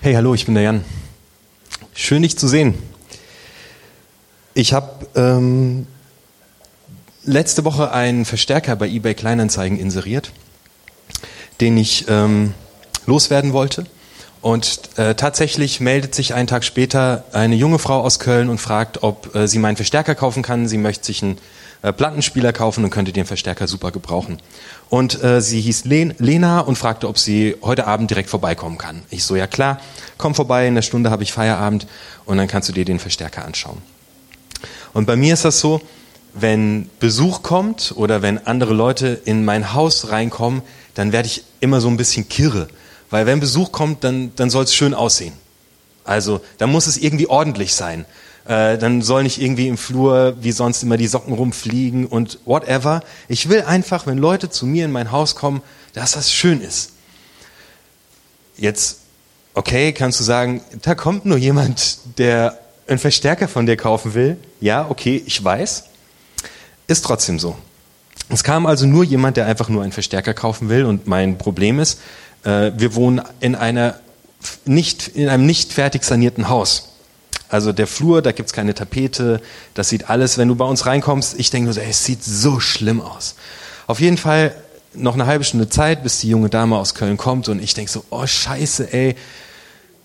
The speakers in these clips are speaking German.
Hey, hallo, ich bin der Jan. Schön, dich zu sehen. Ich habe ähm, letzte Woche einen Verstärker bei eBay Kleinanzeigen inseriert, den ich ähm, loswerden wollte. Und äh, tatsächlich meldet sich einen Tag später eine junge Frau aus Köln und fragt, ob äh, sie meinen Verstärker kaufen kann. Sie möchte sich einen äh, Plattenspieler kaufen und könnte den Verstärker super gebrauchen. Und äh, sie hieß Len Lena und fragte, ob sie heute Abend direkt vorbeikommen kann. Ich so, ja klar, komm vorbei, in der Stunde habe ich Feierabend und dann kannst du dir den Verstärker anschauen. Und bei mir ist das so, wenn Besuch kommt oder wenn andere Leute in mein Haus reinkommen, dann werde ich immer so ein bisschen kirre weil wenn Besuch kommt, dann, dann soll es schön aussehen. Also dann muss es irgendwie ordentlich sein. Äh, dann soll nicht irgendwie im Flur wie sonst immer die Socken rumfliegen und whatever. Ich will einfach, wenn Leute zu mir in mein Haus kommen, dass das schön ist. Jetzt, okay, kannst du sagen, da kommt nur jemand, der einen Verstärker von dir kaufen will. Ja, okay, ich weiß. Ist trotzdem so. Es kam also nur jemand, der einfach nur einen Verstärker kaufen will und mein Problem ist, äh, wir wohnen in, einer nicht, in einem nicht fertig sanierten Haus. Also der Flur, da gibt's keine Tapete, das sieht alles, wenn du bei uns reinkommst, ich denke nur so, ey, es sieht so schlimm aus. Auf jeden Fall noch eine halbe Stunde Zeit, bis die junge Dame aus Köln kommt und ich denke so, oh scheiße, ey,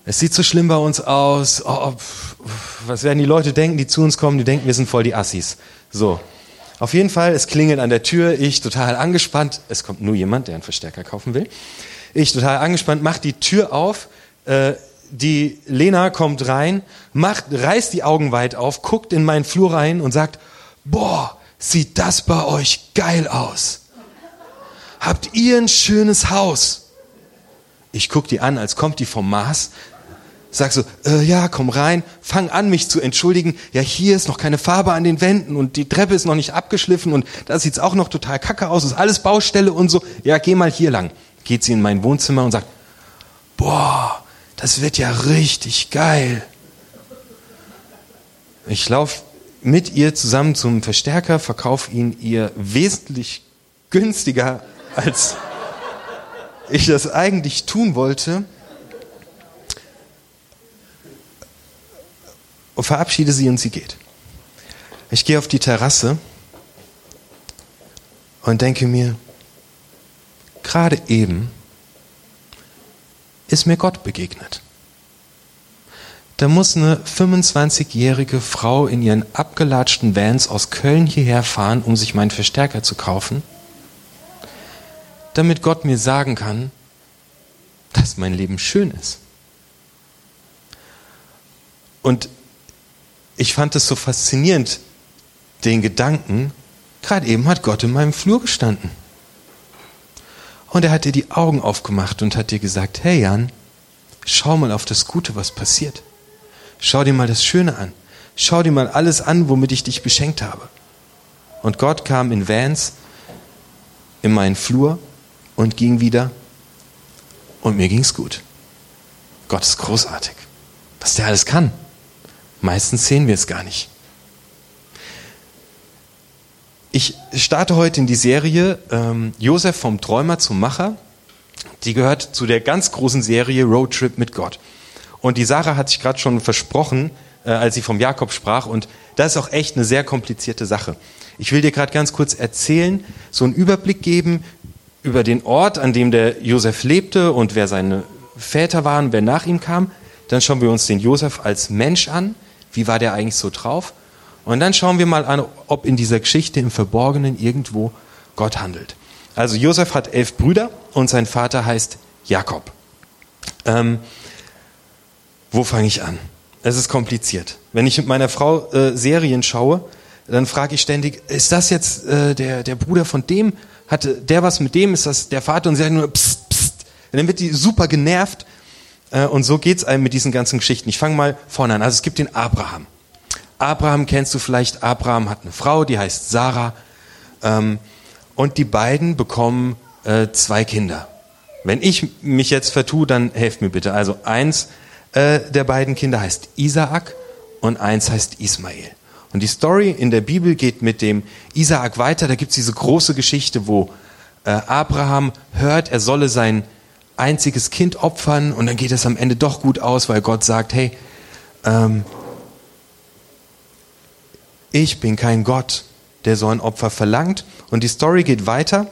es sieht so schlimm bei uns aus, oh, was werden die Leute denken, die zu uns kommen, die denken, wir sind voll die Assis. So. Auf jeden Fall, es klingelt an der Tür, ich total angespannt, es kommt nur jemand, der einen Verstärker kaufen will. Ich total angespannt, mach die Tür auf. Äh, die Lena kommt rein, macht, reißt die Augen weit auf, guckt in meinen Flur rein und sagt, boah, sieht das bei euch geil aus. Habt ihr ein schönes Haus? Ich guck die an, als kommt die vom Mars. Sag so, äh, ja, komm rein, fang an, mich zu entschuldigen. Ja, hier ist noch keine Farbe an den Wänden und die Treppe ist noch nicht abgeschliffen und da sieht's auch noch total kacke aus, ist alles Baustelle und so. Ja, geh mal hier lang geht sie in mein Wohnzimmer und sagt, boah, das wird ja richtig geil. Ich laufe mit ihr zusammen zum Verstärker, verkaufe ihn ihr wesentlich günstiger, als ich das eigentlich tun wollte. Und verabschiede sie und sie geht. Ich gehe auf die Terrasse und denke mir, gerade eben ist mir Gott begegnet. Da muss eine 25-jährige Frau in ihren abgelatschten Vans aus Köln hierher fahren, um sich meinen Verstärker zu kaufen, damit Gott mir sagen kann, dass mein Leben schön ist. Und ich fand es so faszinierend, den Gedanken, gerade eben hat Gott in meinem Flur gestanden. Und er hat dir die Augen aufgemacht und hat dir gesagt, hey Jan, schau mal auf das Gute, was passiert. Schau dir mal das Schöne an. Schau dir mal alles an, womit ich dich beschenkt habe. Und Gott kam in Vans in meinen Flur und ging wieder und mir ging's gut. Gott ist großartig. Was der alles kann. Meistens sehen wir es gar nicht. Ich starte heute in die Serie ähm, Josef vom Träumer zum Macher. Die gehört zu der ganz großen Serie Roadtrip mit Gott. Und die Sarah hat sich gerade schon versprochen, äh, als sie vom Jakob sprach. Und das ist auch echt eine sehr komplizierte Sache. Ich will dir gerade ganz kurz erzählen, so einen Überblick geben über den Ort, an dem der Josef lebte und wer seine Väter waren, wer nach ihm kam. Dann schauen wir uns den Josef als Mensch an. Wie war der eigentlich so drauf? Und dann schauen wir mal an, ob in dieser Geschichte im Verborgenen irgendwo Gott handelt. Also Josef hat elf Brüder und sein Vater heißt Jakob. Ähm, wo fange ich an? Es ist kompliziert. Wenn ich mit meiner Frau äh, Serien schaue, dann frage ich ständig, ist das jetzt äh, der, der Bruder von dem? Hatte der was mit dem? Ist das der Vater? Und sie sagt nur, pst, pst. Und dann wird die super genervt. Äh, und so geht's einem mit diesen ganzen Geschichten. Ich fange mal vorne an. Also es gibt den Abraham. Abraham kennst du vielleicht. Abraham hat eine Frau, die heißt Sarah. Ähm, und die beiden bekommen äh, zwei Kinder. Wenn ich mich jetzt vertue, dann helft mir bitte. Also eins äh, der beiden Kinder heißt Isaak und eins heißt Ismael. Und die Story in der Bibel geht mit dem Isaak weiter. Da gibt's diese große Geschichte, wo äh, Abraham hört, er solle sein einziges Kind opfern und dann geht es am Ende doch gut aus, weil Gott sagt, hey, ähm, ich bin kein Gott, der so ein Opfer verlangt. Und die Story geht weiter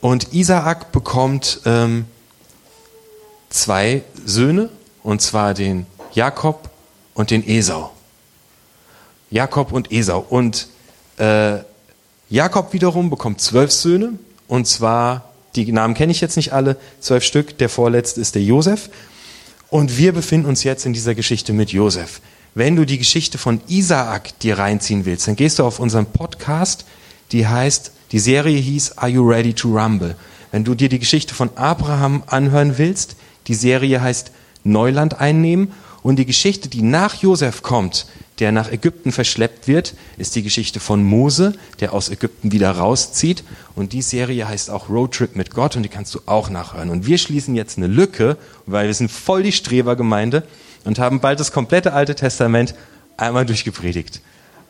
und Isaak bekommt ähm, zwei Söhne, und zwar den Jakob und den Esau. Jakob und Esau. Und äh, Jakob wiederum bekommt zwölf Söhne, und zwar, die Namen kenne ich jetzt nicht alle, zwölf Stück, der vorletzte ist der Josef. Und wir befinden uns jetzt in dieser Geschichte mit Josef. Wenn du die Geschichte von Isaak dir reinziehen willst, dann gehst du auf unseren Podcast, die heißt, die Serie hieß Are You Ready to Rumble? Wenn du dir die Geschichte von Abraham anhören willst, die Serie heißt Neuland einnehmen und die Geschichte, die nach Josef kommt, der nach Ägypten verschleppt wird, ist die Geschichte von Mose, der aus Ägypten wieder rauszieht. Und die Serie heißt auch Roadtrip mit Gott und die kannst du auch nachhören. Und wir schließen jetzt eine Lücke, weil wir sind voll die Strebergemeinde und haben bald das komplette Alte Testament einmal durchgepredigt.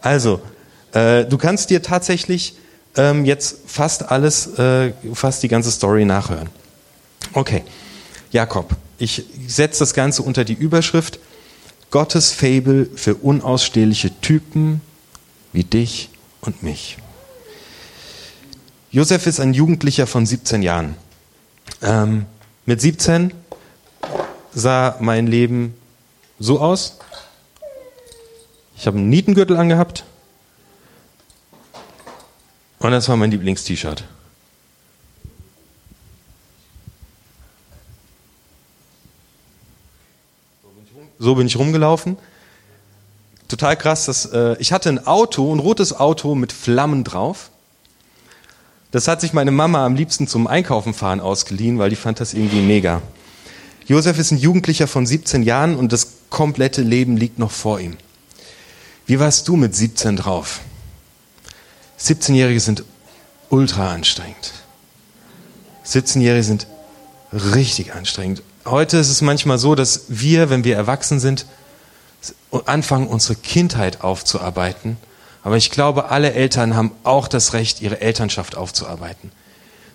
Also, äh, du kannst dir tatsächlich ähm, jetzt fast alles, äh, fast die ganze Story nachhören. Okay, Jakob. Ich setze das Ganze unter die Überschrift Gottes Fabel für unausstehliche Typen wie dich und mich. Josef ist ein Jugendlicher von 17 Jahren. Ähm, mit 17 sah mein Leben so aus. Ich habe einen Nietengürtel angehabt und das war mein Lieblingst-T-Shirt. So bin ich rumgelaufen. Total krass, dass äh, ich hatte ein Auto, ein rotes Auto mit Flammen drauf. Das hat sich meine Mama am liebsten zum Einkaufen fahren ausgeliehen, weil die fand das irgendwie mega. Josef ist ein Jugendlicher von 17 Jahren und das komplette Leben liegt noch vor ihm. Wie warst du mit 17 drauf? 17-Jährige sind ultra anstrengend. 17-Jährige sind richtig anstrengend. Heute ist es manchmal so, dass wir, wenn wir erwachsen sind, anfangen, unsere Kindheit aufzuarbeiten. Aber ich glaube, alle Eltern haben auch das Recht, ihre Elternschaft aufzuarbeiten.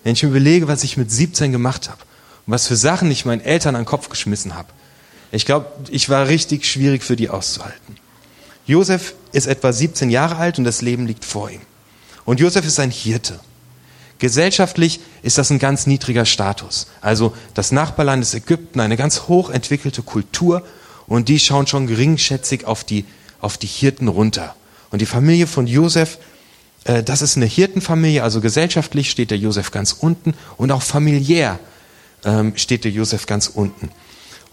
Wenn ich mir überlege, was ich mit 17 gemacht habe und was für Sachen ich meinen Eltern an den Kopf geschmissen habe, ich glaube, ich war richtig schwierig für die auszuhalten. Josef ist etwa 17 Jahre alt und das Leben liegt vor ihm. Und Josef ist ein Hirte. Gesellschaftlich ist das ein ganz niedriger Status. Also das Nachbarland ist Ägypten, eine ganz hochentwickelte Kultur und die schauen schon geringschätzig auf die, auf die Hirten runter. Und die Familie von Josef, äh, das ist eine Hirtenfamilie, also gesellschaftlich steht der Josef ganz unten und auch familiär ähm, steht der Josef ganz unten.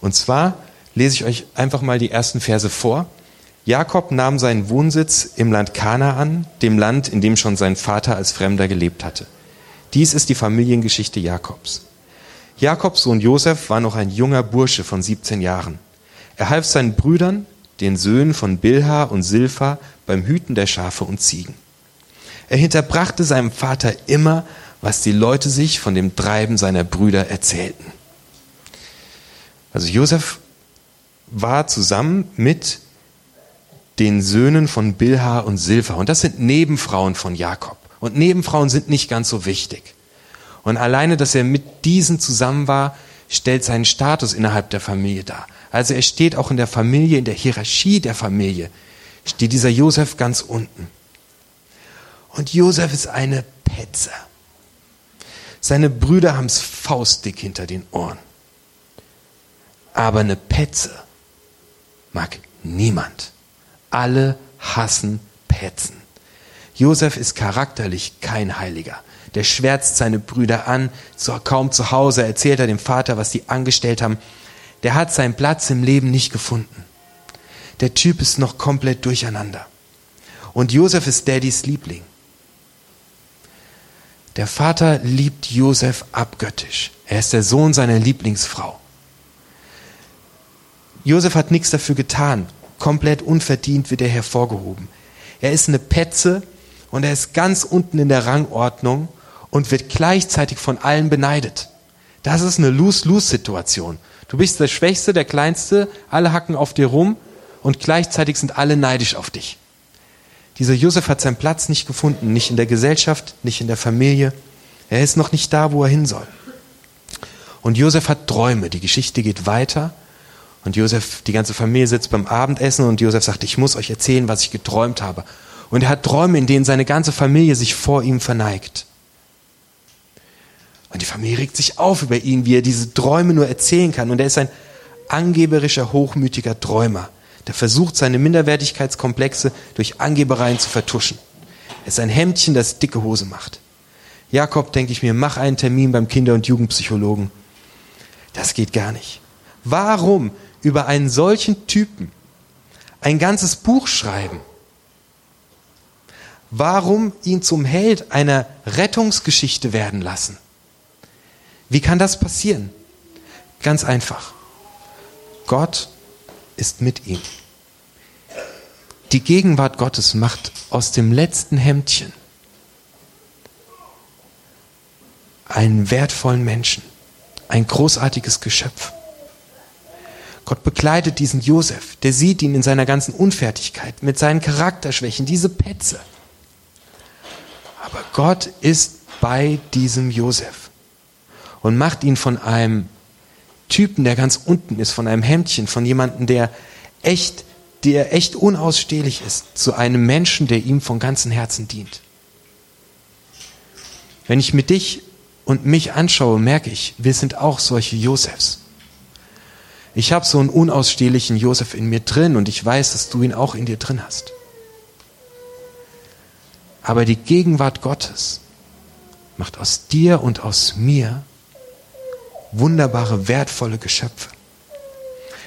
Und zwar lese ich euch einfach mal die ersten Verse vor. Jakob nahm seinen Wohnsitz im Land Kanaan, dem Land, in dem schon sein Vater als Fremder gelebt hatte. Dies ist die Familiengeschichte Jakobs. Jakobs Sohn Josef war noch ein junger Bursche von 17 Jahren. Er half seinen Brüdern, den Söhnen von Bilha und Silpha, beim Hüten der Schafe und Ziegen. Er hinterbrachte seinem Vater immer, was die Leute sich von dem Treiben seiner Brüder erzählten. Also Josef war zusammen mit den Söhnen von Bilha und Silpha. Und das sind Nebenfrauen von Jakob. Und Nebenfrauen sind nicht ganz so wichtig. Und alleine, dass er mit diesen zusammen war, stellt seinen Status innerhalb der Familie dar. Also er steht auch in der Familie, in der Hierarchie der Familie, steht dieser Josef ganz unten. Und Josef ist eine Petze. Seine Brüder haben es faustdick hinter den Ohren. Aber eine Petze mag niemand. Alle hassen Petzen. Josef ist charakterlich kein Heiliger. Der schwärzt seine Brüder an, so kaum zu Hause erzählt er dem Vater, was die angestellt haben. Der hat seinen Platz im Leben nicht gefunden. Der Typ ist noch komplett durcheinander. Und Josef ist Daddys Liebling. Der Vater liebt Josef abgöttisch. Er ist der Sohn seiner Lieblingsfrau. Josef hat nichts dafür getan. Komplett unverdient wird er hervorgehoben. Er ist eine Petze, und er ist ganz unten in der Rangordnung und wird gleichzeitig von allen beneidet. Das ist eine Lose-Lose-Situation. Du bist der Schwächste, der Kleinste, alle hacken auf dir rum und gleichzeitig sind alle neidisch auf dich. Dieser Josef hat seinen Platz nicht gefunden, nicht in der Gesellschaft, nicht in der Familie. Er ist noch nicht da, wo er hin soll. Und Josef hat Träume. Die Geschichte geht weiter. Und Josef, die ganze Familie sitzt beim Abendessen und Josef sagt, ich muss euch erzählen, was ich geträumt habe. Und er hat Träume, in denen seine ganze Familie sich vor ihm verneigt. Und die Familie regt sich auf über ihn, wie er diese Träume nur erzählen kann. Und er ist ein angeberischer, hochmütiger Träumer, der versucht, seine Minderwertigkeitskomplexe durch Angebereien zu vertuschen. Er ist ein Hemdchen, das dicke Hose macht. Jakob, denke ich mir, mach einen Termin beim Kinder- und Jugendpsychologen. Das geht gar nicht. Warum über einen solchen Typen ein ganzes Buch schreiben? Warum ihn zum Held einer Rettungsgeschichte werden lassen? Wie kann das passieren? Ganz einfach. Gott ist mit ihm. Die Gegenwart Gottes macht aus dem letzten Hemdchen einen wertvollen Menschen, ein großartiges Geschöpf. Gott begleitet diesen Josef, der sieht ihn in seiner ganzen Unfertigkeit, mit seinen Charakterschwächen, diese Petze. Aber Gott ist bei diesem Josef und macht ihn von einem Typen, der ganz unten ist, von einem Hemdchen, von jemandem, der echt, der echt unausstehlich ist, zu einem Menschen, der ihm von ganzem Herzen dient. Wenn ich mit dich und mich anschaue, merke ich, wir sind auch solche Josefs. Ich habe so einen unausstehlichen Josef in mir drin und ich weiß, dass du ihn auch in dir drin hast. Aber die Gegenwart Gottes macht aus dir und aus mir wunderbare, wertvolle Geschöpfe.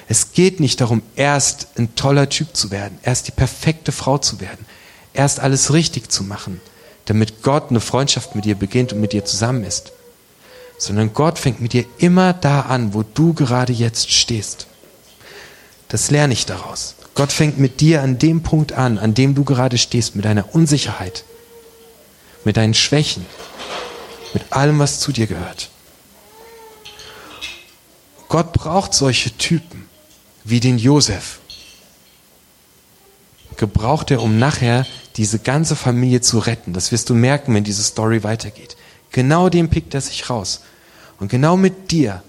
Es geht nicht darum, erst ein toller Typ zu werden, erst die perfekte Frau zu werden, erst alles richtig zu machen, damit Gott eine Freundschaft mit dir beginnt und mit dir zusammen ist. Sondern Gott fängt mit dir immer da an, wo du gerade jetzt stehst. Das lerne ich daraus. Gott fängt mit dir an dem Punkt an, an dem du gerade stehst, mit deiner Unsicherheit, mit deinen Schwächen, mit allem, was zu dir gehört. Gott braucht solche Typen wie den Josef. Gebraucht er, um nachher diese ganze Familie zu retten. Das wirst du merken, wenn diese Story weitergeht. Genau den pickt er sich raus. Und genau mit dir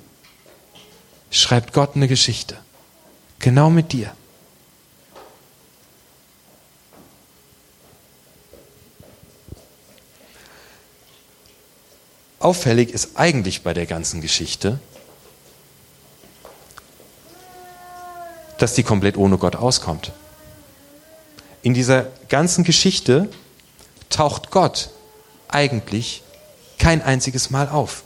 schreibt Gott eine Geschichte. Genau mit dir. Auffällig ist eigentlich bei der ganzen Geschichte, dass die komplett ohne Gott auskommt. In dieser ganzen Geschichte taucht Gott eigentlich kein einziges Mal auf.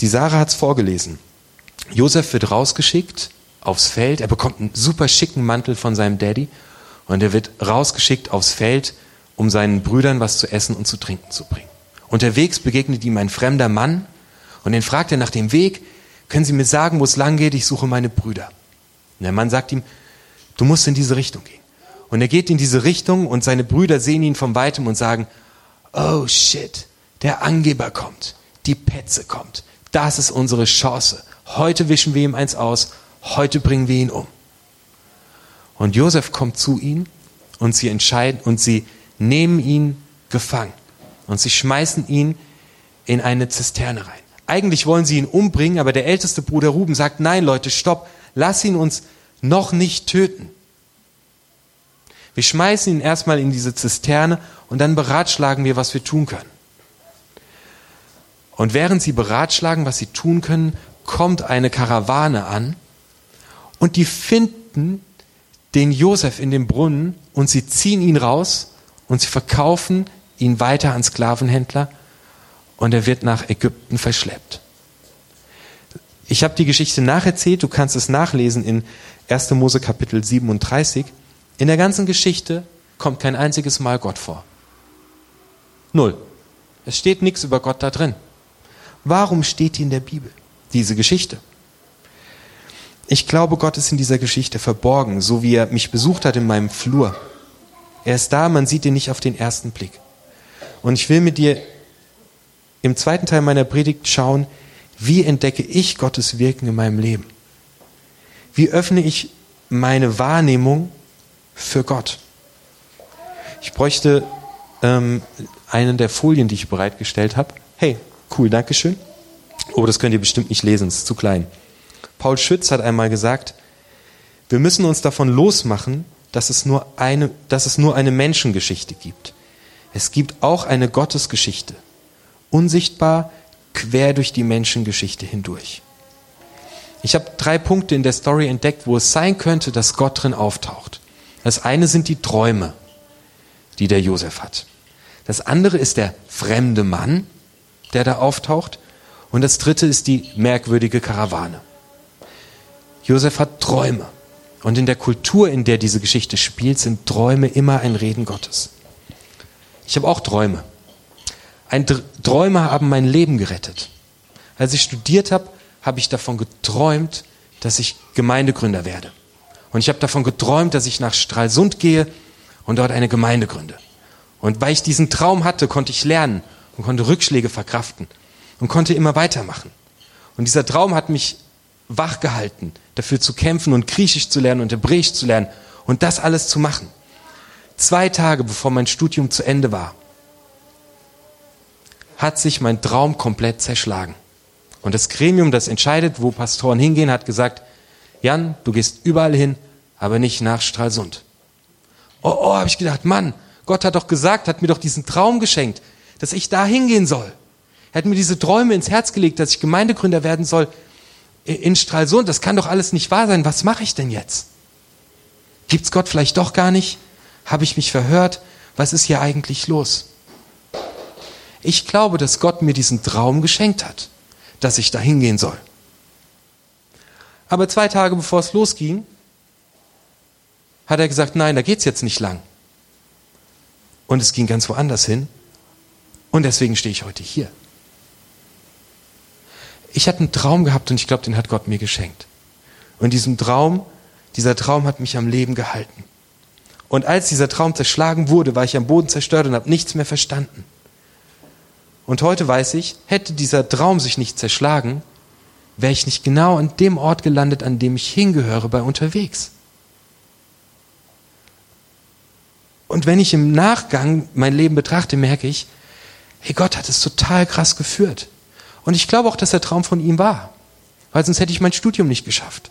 Die Sarah hat es vorgelesen. Josef wird rausgeschickt aufs Feld. Er bekommt einen super schicken Mantel von seinem Daddy und er wird rausgeschickt aufs Feld, um seinen Brüdern was zu essen und zu trinken zu bringen. Unterwegs begegnet ihm ein fremder Mann und den fragt er nach dem Weg. Können Sie mir sagen, wo es lang geht? Ich suche meine Brüder. Und der Mann sagt ihm, du musst in diese Richtung gehen. Und er geht in diese Richtung und seine Brüder sehen ihn von weitem und sagen, oh shit, der Angeber kommt, die Petze kommt. Das ist unsere Chance. Heute wischen wir ihm eins aus, heute bringen wir ihn um. Und Josef kommt zu ihnen und sie entscheiden und sie nehmen ihn gefangen und sie schmeißen ihn in eine Zisterne rein. Eigentlich wollen sie ihn umbringen, aber der älteste Bruder Ruben sagt, nein Leute, stopp, lass ihn uns noch nicht töten. Wir schmeißen ihn erstmal in diese Zisterne und dann beratschlagen wir, was wir tun können. Und während sie beratschlagen, was sie tun können, kommt eine Karawane an und die finden den Josef in dem Brunnen und sie ziehen ihn raus und sie verkaufen ihn weiter an Sklavenhändler und er wird nach Ägypten verschleppt. Ich habe die Geschichte nacherzählt, du kannst es nachlesen in 1. Mose Kapitel 37. In der ganzen Geschichte kommt kein einziges Mal Gott vor. Null. Es steht nichts über Gott da drin. Warum steht die in der Bibel, diese Geschichte? Ich glaube, Gott ist in dieser Geschichte verborgen, so wie er mich besucht hat in meinem Flur. Er ist da, man sieht ihn nicht auf den ersten Blick. Und ich will mit dir im zweiten Teil meiner Predigt schauen, wie entdecke ich Gottes Wirken in meinem Leben? Wie öffne ich meine Wahrnehmung für Gott? Ich bräuchte ähm, einen der Folien, die ich bereitgestellt habe. Hey, cool, Dankeschön. Oh, das könnt ihr bestimmt nicht lesen, es ist zu klein. Paul Schütz hat einmal gesagt, wir müssen uns davon losmachen, dass es nur eine, dass es nur eine Menschengeschichte gibt. Es gibt auch eine Gottesgeschichte. Unsichtbar quer durch die Menschengeschichte hindurch. Ich habe drei Punkte in der Story entdeckt, wo es sein könnte, dass Gott drin auftaucht. Das eine sind die Träume, die der Josef hat. Das andere ist der fremde Mann, der da auftaucht. Und das dritte ist die merkwürdige Karawane. Josef hat Träume. Und in der Kultur, in der diese Geschichte spielt, sind Träume immer ein Reden Gottes. Ich habe auch Träume. Ein Träume haben mein Leben gerettet. Als ich studiert habe, habe ich davon geträumt, dass ich Gemeindegründer werde. Und ich habe davon geträumt, dass ich nach Stralsund gehe und dort eine Gemeinde gründe. Und weil ich diesen Traum hatte, konnte ich lernen und konnte Rückschläge verkraften und konnte immer weitermachen. Und dieser Traum hat mich wachgehalten, dafür zu kämpfen und Griechisch zu lernen und Hebräisch zu lernen und das alles zu machen. Zwei Tage bevor mein Studium zu Ende war, hat sich mein Traum komplett zerschlagen. Und das Gremium, das entscheidet, wo Pastoren hingehen, hat gesagt, Jan, du gehst überall hin, aber nicht nach Stralsund. Oh, oh, habe ich gedacht, Mann, Gott hat doch gesagt, hat mir doch diesen Traum geschenkt, dass ich da hingehen soll. Er hat mir diese Träume ins Herz gelegt, dass ich Gemeindegründer werden soll in Stralsund, das kann doch alles nicht wahr sein. Was mache ich denn jetzt? Gibt's Gott vielleicht doch gar nicht? Habe ich mich verhört? Was ist hier eigentlich los? Ich glaube, dass Gott mir diesen Traum geschenkt hat, dass ich da hingehen soll. Aber zwei Tage bevor es losging, hat er gesagt, nein, da geht's jetzt nicht lang. Und es ging ganz woanders hin. Und deswegen stehe ich heute hier ich hatte einen Traum gehabt und ich glaube, den hat Gott mir geschenkt. Und diesem Traum, dieser Traum hat mich am Leben gehalten. Und als dieser Traum zerschlagen wurde, war ich am Boden zerstört und habe nichts mehr verstanden. Und heute weiß ich, hätte dieser Traum sich nicht zerschlagen, wäre ich nicht genau an dem Ort gelandet, an dem ich hingehöre bei unterwegs. Und wenn ich im Nachgang mein Leben betrachte, merke ich, hey, Gott hat es total krass geführt. Und ich glaube auch, dass der Traum von ihm war, weil sonst hätte ich mein Studium nicht geschafft.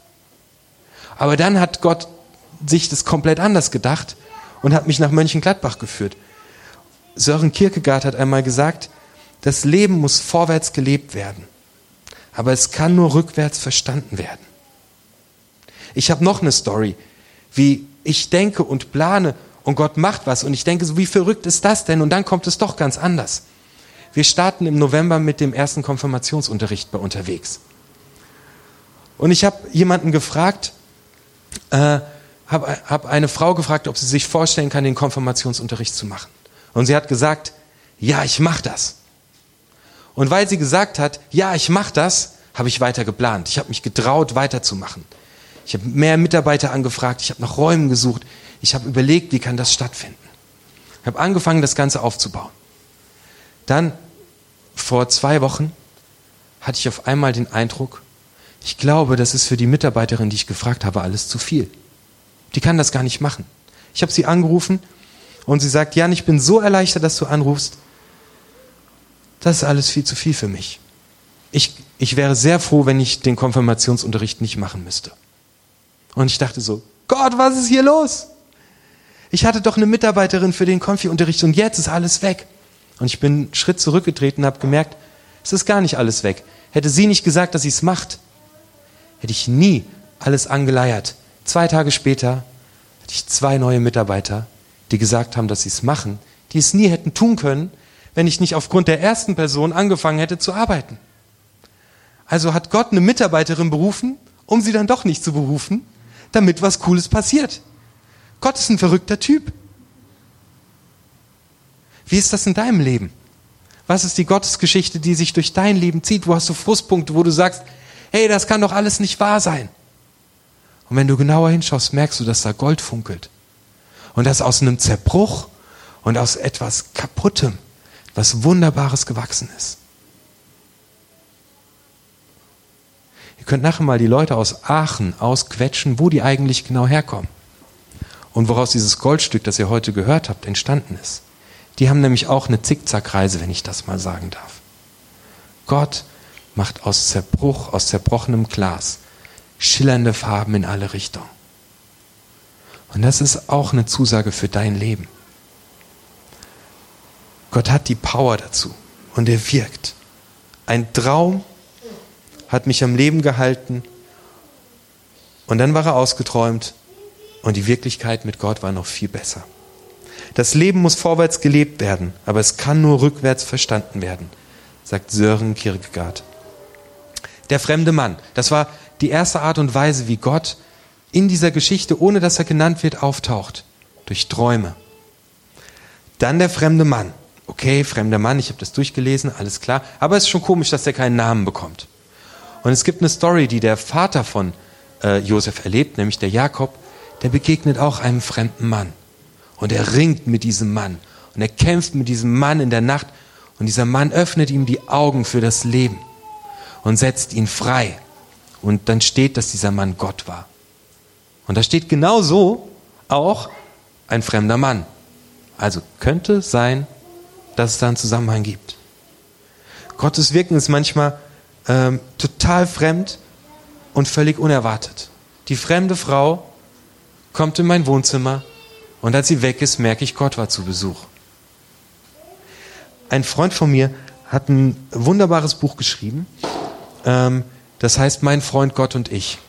Aber dann hat Gott sich das komplett anders gedacht und hat mich nach Mönchengladbach geführt. Sören Kierkegaard hat einmal gesagt, das Leben muss vorwärts gelebt werden, aber es kann nur rückwärts verstanden werden. Ich habe noch eine Story, wie ich denke und plane und Gott macht was und ich denke so, wie verrückt ist das denn? Und dann kommt es doch ganz anders. Wir starten im November mit dem ersten Konfirmationsunterricht bei unterwegs. Und ich habe jemanden gefragt, äh, habe hab eine Frau gefragt, ob sie sich vorstellen kann, den Konfirmationsunterricht zu machen. Und sie hat gesagt, ja, ich mache das. Und weil sie gesagt hat, ja, ich mache das, habe ich weiter geplant. Ich habe mich getraut, weiterzumachen. Ich habe mehr Mitarbeiter angefragt, ich habe nach Räumen gesucht, ich habe überlegt, wie kann das stattfinden. Ich habe angefangen, das Ganze aufzubauen. Dann vor zwei Wochen hatte ich auf einmal den Eindruck, ich glaube, das ist für die Mitarbeiterin, die ich gefragt habe, alles zu viel. Die kann das gar nicht machen. Ich habe sie angerufen und sie sagt, Jan, ich bin so erleichtert, dass du anrufst. Das ist alles viel zu viel für mich. Ich, ich wäre sehr froh, wenn ich den Konfirmationsunterricht nicht machen müsste. Und ich dachte so, Gott, was ist hier los? Ich hatte doch eine Mitarbeiterin für den Konfi-Unterricht und jetzt ist alles weg. Und ich bin einen Schritt zurückgetreten und habe gemerkt, es ist gar nicht alles weg. Hätte sie nicht gesagt, dass sie es macht, hätte ich nie alles angeleiert. Zwei Tage später hatte ich zwei neue Mitarbeiter, die gesagt haben, dass sie es machen, die es nie hätten tun können, wenn ich nicht aufgrund der ersten Person angefangen hätte zu arbeiten. Also hat Gott eine Mitarbeiterin berufen, um sie dann doch nicht zu berufen, damit was Cooles passiert. Gott ist ein verrückter Typ. Wie ist das in deinem Leben? Was ist die Gottesgeschichte, die sich durch dein Leben zieht? Wo hast du Frustpunkte, wo du sagst, hey, das kann doch alles nicht wahr sein? Und wenn du genauer hinschaust, merkst du, dass da Gold funkelt. Und dass aus einem Zerbruch und aus etwas Kaputtem was Wunderbares gewachsen ist. Ihr könnt nachher mal die Leute aus Aachen ausquetschen, wo die eigentlich genau herkommen. Und woraus dieses Goldstück, das ihr heute gehört habt, entstanden ist. Die haben nämlich auch eine Zickzackreise, wenn ich das mal sagen darf. Gott macht aus Zerbruch, aus zerbrochenem Glas schillernde Farben in alle Richtungen. Und das ist auch eine Zusage für dein Leben. Gott hat die Power dazu und er wirkt. Ein Traum hat mich am Leben gehalten und dann war er ausgeträumt und die Wirklichkeit mit Gott war noch viel besser. Das Leben muss vorwärts gelebt werden, aber es kann nur rückwärts verstanden werden, sagt Sören Kierkegaard. Der fremde Mann, das war die erste Art und Weise, wie Gott in dieser Geschichte, ohne dass er genannt wird, auftaucht. Durch Träume. Dann der fremde Mann. Okay, fremder Mann, ich habe das durchgelesen, alles klar. Aber es ist schon komisch, dass er keinen Namen bekommt. Und es gibt eine Story, die der Vater von äh, Josef erlebt, nämlich der Jakob, der begegnet auch einem fremden Mann. Und er ringt mit diesem Mann. Und er kämpft mit diesem Mann in der Nacht. Und dieser Mann öffnet ihm die Augen für das Leben und setzt ihn frei. Und dann steht, dass dieser Mann Gott war. Und da steht genau so auch ein fremder Mann. Also könnte sein, dass es da einen Zusammenhang gibt. Gottes Wirken ist manchmal ähm, total fremd und völlig unerwartet. Die fremde Frau kommt in mein Wohnzimmer und als sie weg ist, merke ich, Gott war zu Besuch. Ein Freund von mir hat ein wunderbares Buch geschrieben. Ähm, das heißt Mein Freund Gott und ich.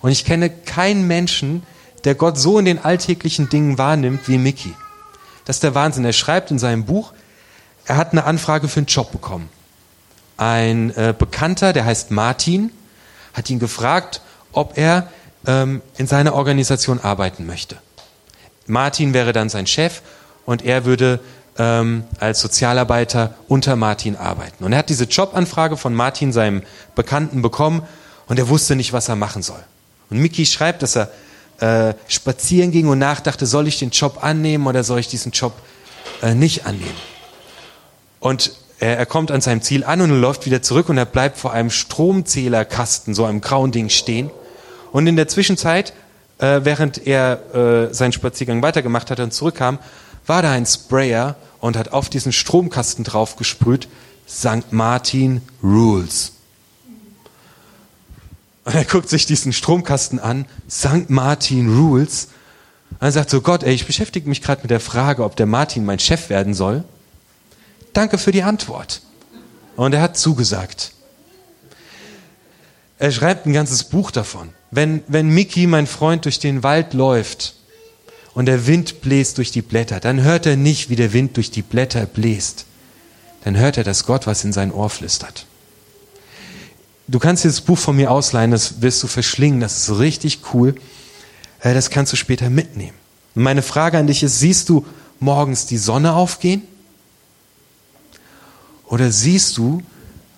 Und ich kenne keinen Menschen, der Gott so in den alltäglichen Dingen wahrnimmt wie Mickey. Das ist der Wahnsinn. Er schreibt in seinem Buch, er hat eine Anfrage für einen Job bekommen. Ein äh, Bekannter, der heißt Martin, hat ihn gefragt, ob er ähm, in seiner Organisation arbeiten möchte. Martin wäre dann sein Chef und er würde ähm, als Sozialarbeiter unter Martin arbeiten. Und er hat diese Jobanfrage von Martin, seinem Bekannten, bekommen und er wusste nicht, was er machen soll. Und Mickey schreibt, dass er äh, spazieren ging und nachdachte, soll ich den Job annehmen oder soll ich diesen Job äh, nicht annehmen? Und er, kommt an seinem Ziel an und läuft wieder zurück und er bleibt vor einem Stromzählerkasten, so einem grauen Ding stehen. Und in der Zwischenzeit, äh, während er äh, seinen Spaziergang weitergemacht hat und zurückkam, war da ein Sprayer und hat auf diesen Stromkasten drauf gesprüht, St. Martin Rules. Und er guckt sich diesen Stromkasten an, St. Martin Rules. Und er sagt so, Gott, ey, ich beschäftige mich gerade mit der Frage, ob der Martin mein Chef werden soll. Danke für die Antwort. Und er hat zugesagt. Er schreibt ein ganzes Buch davon. Wenn, wenn Mickey, mein Freund, durch den Wald läuft und der Wind bläst durch die Blätter, dann hört er nicht, wie der Wind durch die Blätter bläst. Dann hört er, dass Gott was in sein Ohr flüstert du kannst dieses Buch von mir ausleihen, das wirst du verschlingen, das ist richtig cool. Äh, das kannst du später mitnehmen. meine Frage an dich ist, siehst du morgens die Sonne aufgehen? Oder siehst du,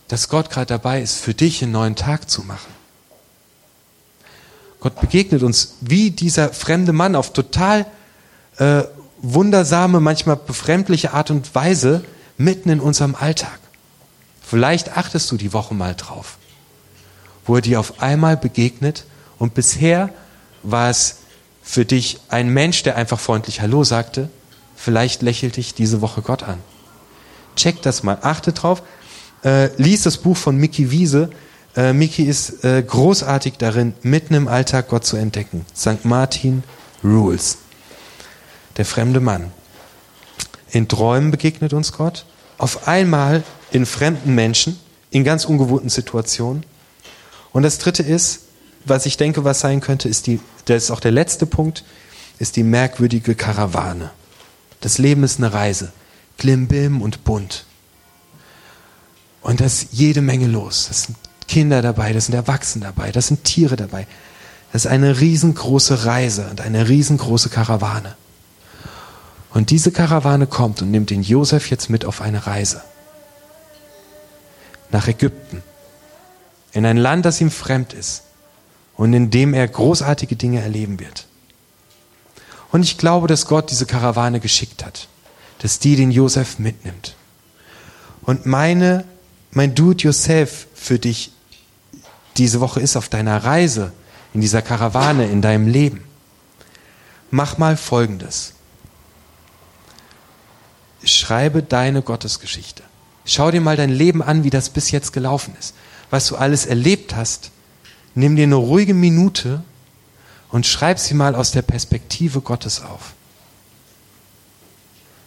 dass Gott gerade dabei ist, für dich einen neuen Tag zu machen? Gott begegnet uns wie dieser fremde Mann auf total äh, wundersame, manchmal befremdliche Art und Weise mitten in unserem Alltag. Vielleicht achtest du die Woche mal drauf wo er dir auf einmal begegnet und bisher war es für dich ein Mensch, der einfach freundlich Hallo sagte. Vielleicht lächelt dich diese Woche Gott an. Check das mal, achte drauf. Äh, lies das Buch von Mickey Wiese. Äh, Mickey ist äh, großartig darin, mitten im Alltag Gott zu entdecken. St. Martin Rules. Der fremde Mann. In Träumen begegnet uns Gott. Auf einmal in fremden Menschen, in ganz ungewohnten Situationen. Und das dritte ist, was ich denke, was sein könnte, ist die, das ist auch der letzte Punkt, ist die merkwürdige Karawane. Das Leben ist eine Reise. Klimbim und bunt. Und da ist jede Menge los. Das sind Kinder dabei, das sind Erwachsene dabei, das sind Tiere dabei. Das ist eine riesengroße Reise und eine riesengroße Karawane. Und diese Karawane kommt und nimmt den Josef jetzt mit auf eine Reise. Nach Ägypten in ein Land, das ihm fremd ist und in dem er großartige Dinge erleben wird. Und ich glaube, dass Gott diese Karawane geschickt hat, dass die den Josef mitnimmt. Und meine, mein Do-it-yourself für dich diese Woche ist auf deiner Reise, in dieser Karawane, in deinem Leben. Mach mal Folgendes. Schreibe deine Gottesgeschichte. Schau dir mal dein Leben an, wie das bis jetzt gelaufen ist. Was du alles erlebt hast. Nimm dir eine ruhige Minute und schreib sie mal aus der Perspektive Gottes auf.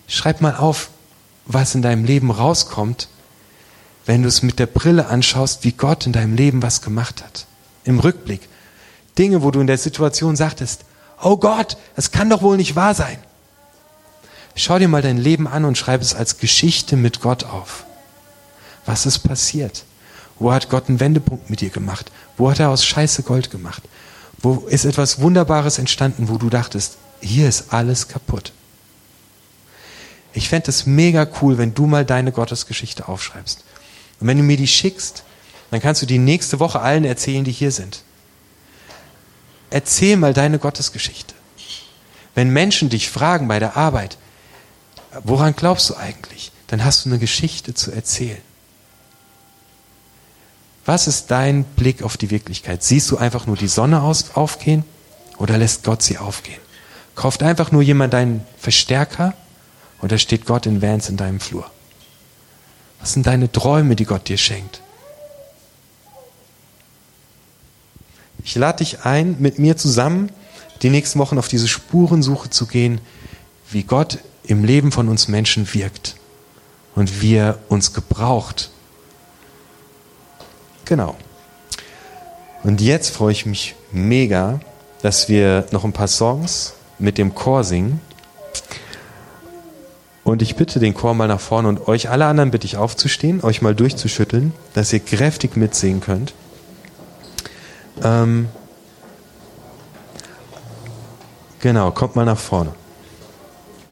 Schreib mal auf, was in deinem Leben rauskommt, wenn du es mit der Brille anschaust, wie Gott in deinem Leben was gemacht hat. Im Rückblick. Dinge, wo du in der Situation sagtest, oh Gott, das kann doch wohl nicht wahr sein. Schau dir mal dein Leben an und schreib es als Geschichte mit Gott auf. Was ist passiert? Wo hat Gott einen Wendepunkt mit dir gemacht? Wo hat er aus Scheiße Gold gemacht? Wo ist etwas Wunderbares entstanden, wo du dachtest, hier ist alles kaputt? Ich fände es mega cool, wenn du mal deine Gottesgeschichte aufschreibst. Und wenn du mir die schickst, dann kannst du die nächste Woche allen erzählen, die hier sind. Erzähl mal deine Gottesgeschichte. Wenn Menschen dich fragen bei der Arbeit, woran glaubst du eigentlich? Dann hast du eine Geschichte zu erzählen. Was ist dein Blick auf die Wirklichkeit? Siehst du einfach nur die Sonne aufgehen oder lässt Gott sie aufgehen? Kauft einfach nur jemand deinen Verstärker oder steht Gott in Vans in deinem Flur? Was sind deine Träume, die Gott dir schenkt? Ich lade dich ein, mit mir zusammen die nächsten Wochen auf diese Spurensuche zu gehen, wie Gott im Leben von uns Menschen wirkt und wie er uns gebraucht. Genau. Und jetzt freue ich mich mega, dass wir noch ein paar Songs mit dem Chor singen. Und ich bitte den Chor mal nach vorne und euch alle anderen bitte ich aufzustehen, euch mal durchzuschütteln, dass ihr kräftig mitsingen könnt. Ähm genau, kommt mal nach vorne.